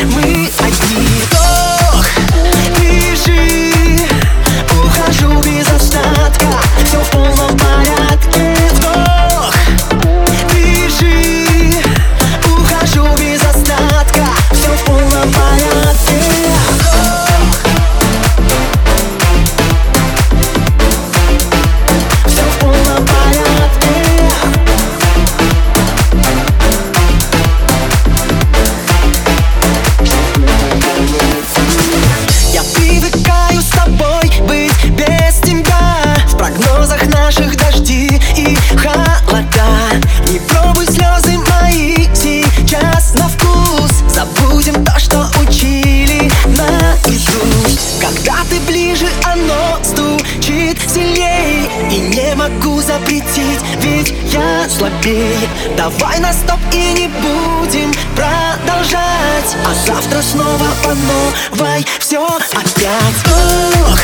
We are need. Могу запретить, ведь я слабей Давай на стоп и не будем продолжать. А завтра снова по новой все опять. Ох,